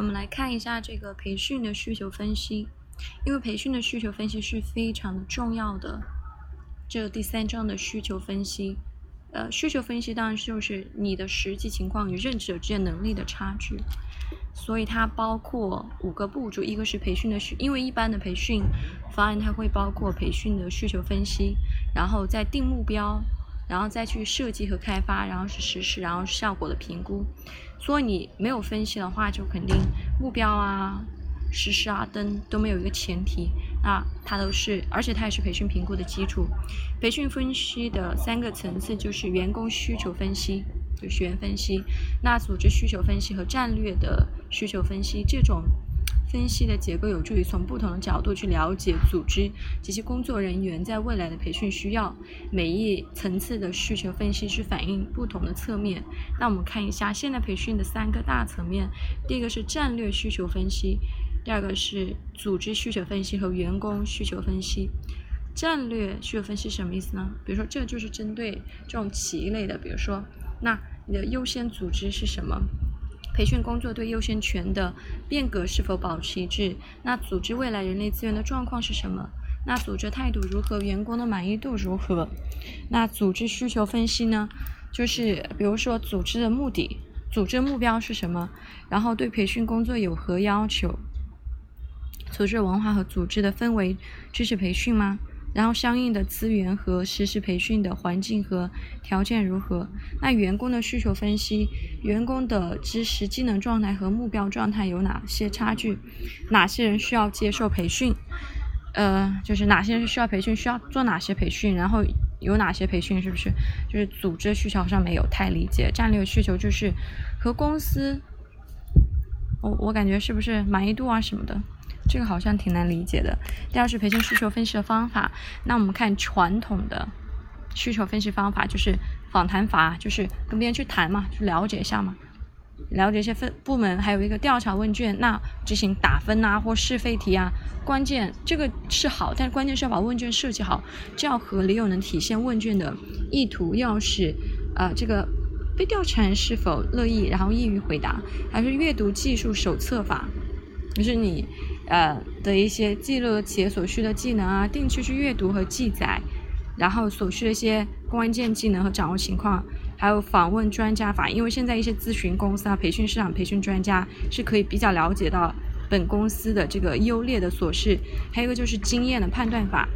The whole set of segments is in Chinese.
我们来看一下这个培训的需求分析，因为培训的需求分析是非常的重要的。这第三章的需求分析，呃，需求分析当然就是你的实际情况与认知者之间能力的差距，所以它包括五个步骤，一个是培训的需，因为一般的培训方案它会包括培训的需求分析，然后再定目标。然后再去设计和开发，然后是实施，然后效果的评估。所以你没有分析的话，就肯定目标啊、实施啊等都没有一个前提。那它都是，而且它也是培训评估的基础。培训分析的三个层次就是员工需求分析，就学员分析；那组织需求分析和战略的需求分析这种。分析的结构有助于从不同的角度去了解组织及其工作人员在未来的培训需要。每一层次的需求分析是反映不同的侧面。那我们看一下现在培训的三个大层面：第一个是战略需求分析，第二个是组织需求分析和员工需求分析。战略需求分析什么意思呢？比如说，这就是针对这种企业类的，比如说，那你的优先组织是什么？培训工作对优先权的变革是否保持一致？那组织未来人力资源的状况是什么？那组织态度如何？员工的满意度如何？那组织需求分析呢？就是比如说组织的目的、组织目标是什么？然后对培训工作有何要求？组织文化和组织的氛围支持培训吗？然后相应的资源和实时培训的环境和条件如何？那员工的需求分析，员工的知识技能状态和目标状态有哪些差距？哪些人需要接受培训？呃，就是哪些人需要培训？需要做哪些培训？然后有哪些培训？是不是？就是组织需求上没有太理解。战略需求就是和公司，我我感觉是不是满意度啊什么的？这个好像挺难理解的。第二是培训需求分析的方法。那我们看传统的需求分析方法，就是访谈法，就是跟别人去谈嘛，去了解一下嘛，了解一些分部门，还有一个调查问卷，那进行打分啊或是非题啊。关键这个是好，但关键是要把问卷设计好，这样合理又能体现问卷的意图，要使啊这个被调查人是否乐意，然后易于回答。还是阅读技术手册法，就是你。呃的一些记录企业所需的技能啊，定期去阅读和记载，然后所需的一些关键技能和掌握情况，还有访问专家法，因为现在一些咨询公司啊、培训市场培训专家是可以比较了解到本公司的这个优劣的琐事，还有一个就是经验的判断法，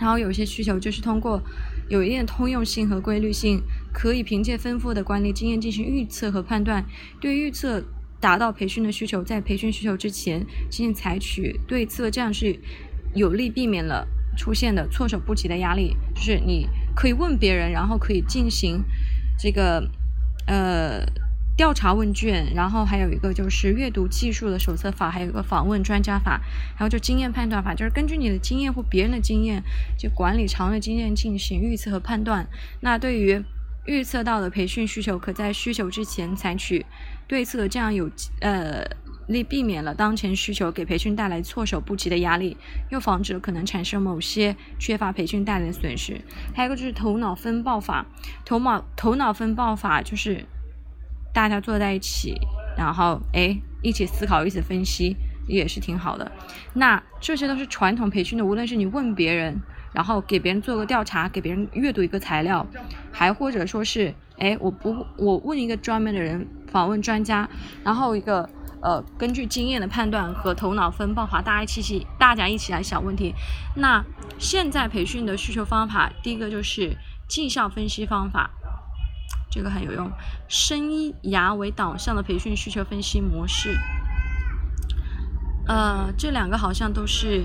然后有些需求就是通过有一定通用性和规律性，可以凭借丰富的管理经验进行预测和判断，对预测。达到培训的需求，在培训需求之前进行采取对策，这样是有利避免了出现的措手不及的压力。就是你可以问别人，然后可以进行这个呃调查问卷，然后还有一个就是阅读技术的手册法，还有一个访问专家法，还有就经验判断法，就是根据你的经验或别人的经验，就管理长的经验进行预测和判断。那对于预测到的培训需求，可在需求之前采取。对策这样有呃力避免了当前需求给培训带来措手不及的压力，又防止了可能产生某些缺乏培训带来的损失。还有一个就是头脑风暴法，头脑头脑风暴法就是大家坐在一起，然后哎一起思考，一起分析，也是挺好的。那这些都是传统培训的，无论是你问别人，然后给别人做个调查，给别人阅读一个材料，还或者说是。哎，我不，我问一个专门的人，访问专家，然后一个呃，根据经验的判断和头脑风暴法，大家一起，大家一起来想问题。那现在培训的需求方法，第一个就是绩效分析方法，这个很有用，生涯为导向的培训需求分析模式。呃，这两个好像都是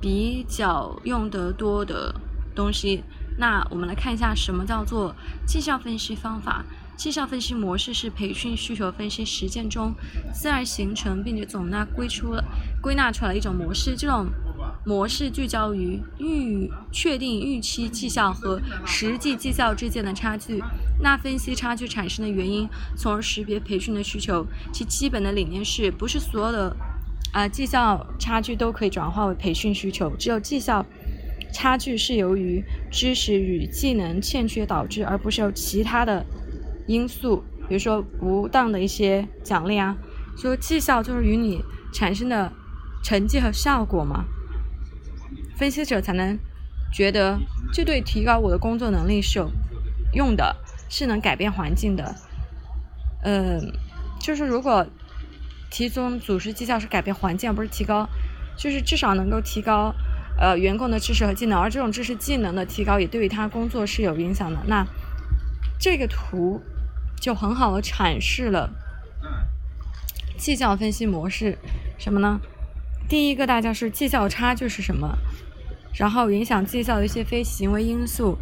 比较用得多的东西。那我们来看一下，什么叫做绩效分析方法？绩效分析模式是培训需求分析实践中自然形成并且总纳归出了归纳出来一种模式。这种模式聚焦于预确定预期绩效和实际绩效之间的差距。那分析差距产生的原因，从而识别培训的需求。其基本的理念是不是所有的啊绩效差距都可以转化为培训需求？只有绩效。差距是由于知识与技能欠缺导致，而不是由其他的因素，比如说不当的一些奖励啊，所以绩效就是与你产生的成绩和效果嘛，分析者才能觉得这对提高我的工作能力是有用的，是能改变环境的。嗯，就是如果提供组织绩效是改变环境，而不是提高，就是至少能够提高呃员工的知识和技能，而这种知识技能的提高也对于他工作是有影响的。那这个图就很好的阐释了。绩效分析模式，什么呢？第一个大家是绩效差距是什么？然后影响绩效的一些非行为因素。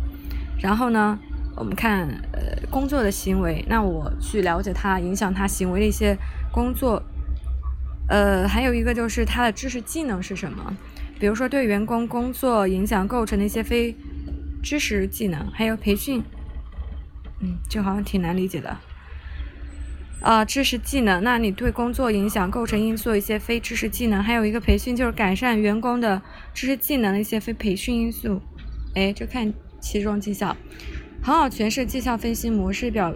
然后呢，我们看呃工作的行为，那我去了解它影响他行为的一些工作。呃，还有一个就是他的知识技能是什么？比如说对员工工作影响构成的一些非知识技能，还有培训。嗯，这好像挺难理解的。啊，知识技能，那你对工作影响构成因素一些非知识技能，还有一个培训就是改善员工的知识技能的一些非培训因素，哎，就看其中绩效，很好诠释绩效分析模式表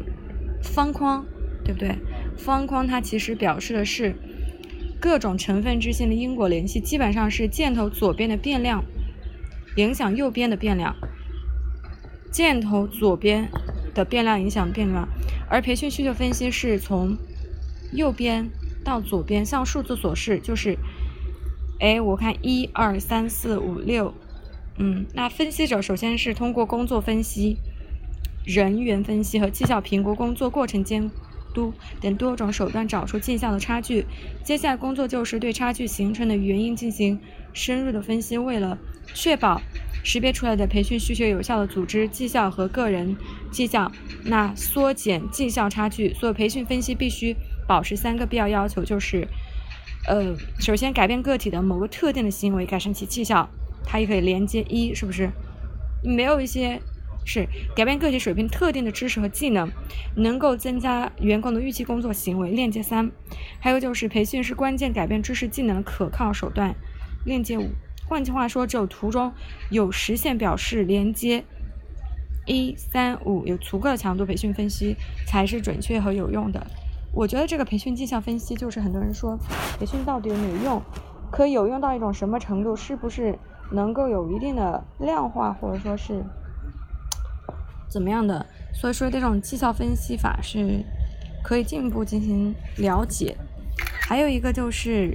方框，对不对？方框它其实表示的是各种成分之间的因果联系，基本上是箭头左边的变量影响右边的变量，箭头左边。的变量影响变量，而培训需求分析是从右边到左边，像数字所示，就是，哎，我看一二三四五六，嗯，那分析者首先是通过工作分析、人员分析和绩效评估、工作过程监督等多种手段找出绩效的差距。接下来工作就是对差距形成的原因进行深入的分析，为了确保。识别出来的培训需求有效的组织绩效和个人绩效，那缩减绩效差距。所有培训分析必须保持三个必要要求，就是，呃，首先改变个体的某个特定的行为，改善其绩效，它也可以连接一，是不是？没有一些是改变个体水平特定的知识和技能，能够增加员工的预期工作行为，链接三。还有就是培训是关键改变知识技能的可靠手段，链接五。换句话说，只有图中有实现表示连接一三五有足够的强度，培训分析才是准确和有用的。我觉得这个培训绩效分析就是很多人说培训到底有没有用，可有用到一种什么程度，是不是能够有一定的量化，或者说是怎么样的？所以说这种绩效分析法是可以进一步进行了解。还有一个就是。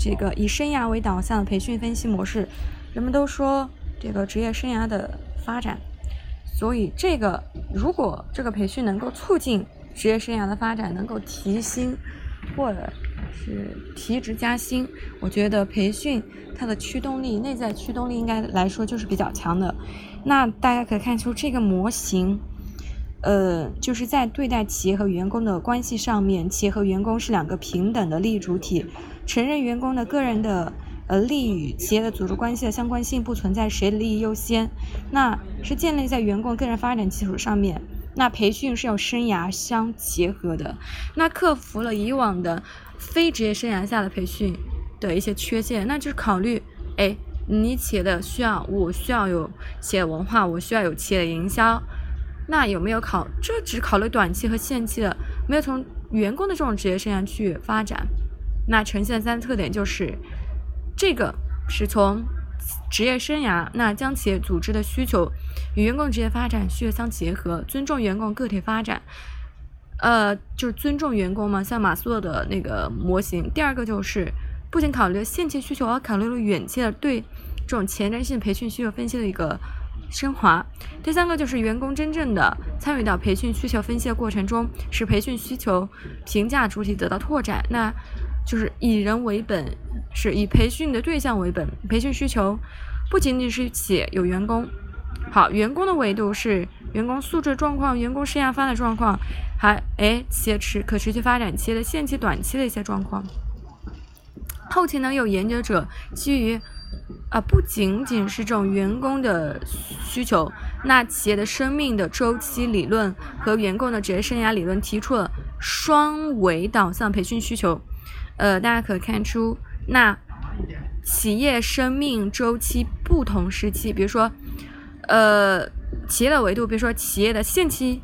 这个以生涯为导向的培训分析模式，人们都说这个职业生涯的发展，所以这个如果这个培训能够促进职业生涯的发展，能够提薪或者是提职加薪，我觉得培训它的驱动力，内在驱动力应该来说就是比较强的。那大家可以看出这个模型。呃，就是在对待企业和员工的关系上面，企业和员工是两个平等的利益主体，承认员工的个人的呃利益与企业的组织关系的相关性，不存在谁的利益优先，那是建立在员工个人发展基础上面。那培训是要生涯相结合的，那克服了以往的非职业生涯下的培训的一些缺陷，那就是考虑，哎，你企业的需要，我需要有企业文化，我需要有企业的营销。那有没有考？这只考虑短期和限期的，没有从员工的这种职业生涯去发展。那呈现三个特点就是，这个是从职业生涯，那将企业组织的需求与员工职业发展需求相结合，尊重员工个体发展，呃，就是尊重员工嘛，像马斯洛的那个模型。第二个就是不仅考虑了限期需求，而考虑了远期的对这种前瞻性培训需求分析的一个。升华。第三个就是员工真正的参与到培训需求分析的过程中，使培训需求评价主体得到拓展。那就是以人为本，是以培训的对象为本。培训需求不仅仅是企业有员工，好，员工的维度是员工素质状况、员工生涯发展状况，还哎企业持可持续发展、期的限期、短期的一些状况。后期呢，有研究者基于。啊，不仅仅是这种员工的需求，那企业的生命的周期理论和员工的职业生涯理论提出了双维导向培训需求。呃，大家可以看出，那企业生命周期不同时期，比如说，呃，企业的维度，比如说企业的限期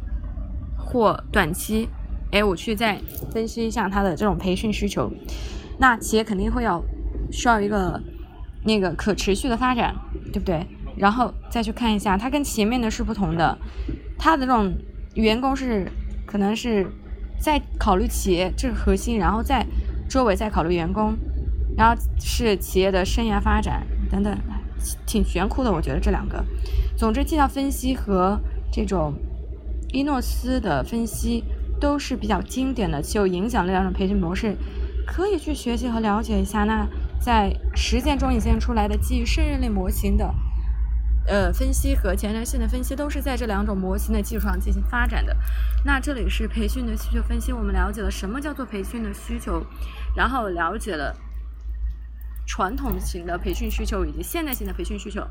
或短期，哎，我去再分析一下它的这种培训需求。那企业肯定会要需要一个那个可持续的发展，对不对？然后再去看一下，它跟前面的是不同的，它的这种员工是可能是在考虑企业这个核心，然后再周围再考虑员工，然后是企业的生涯发展等等，挺玄乎的。我觉得这两个，总之绩效分析和这种伊诺斯的分析都是比较经典的、具有影响力的两种培训模式。可以去学习和了解一下。那在实践中引现出来的基于胜任类模型的呃分析和前瞻性的分析，都是在这两种模型的基础上进行发展的。那这里是培训的需求分析，我们了解了什么叫做培训的需求，然后了解了传统型的培训需求以及现代性的培训需求。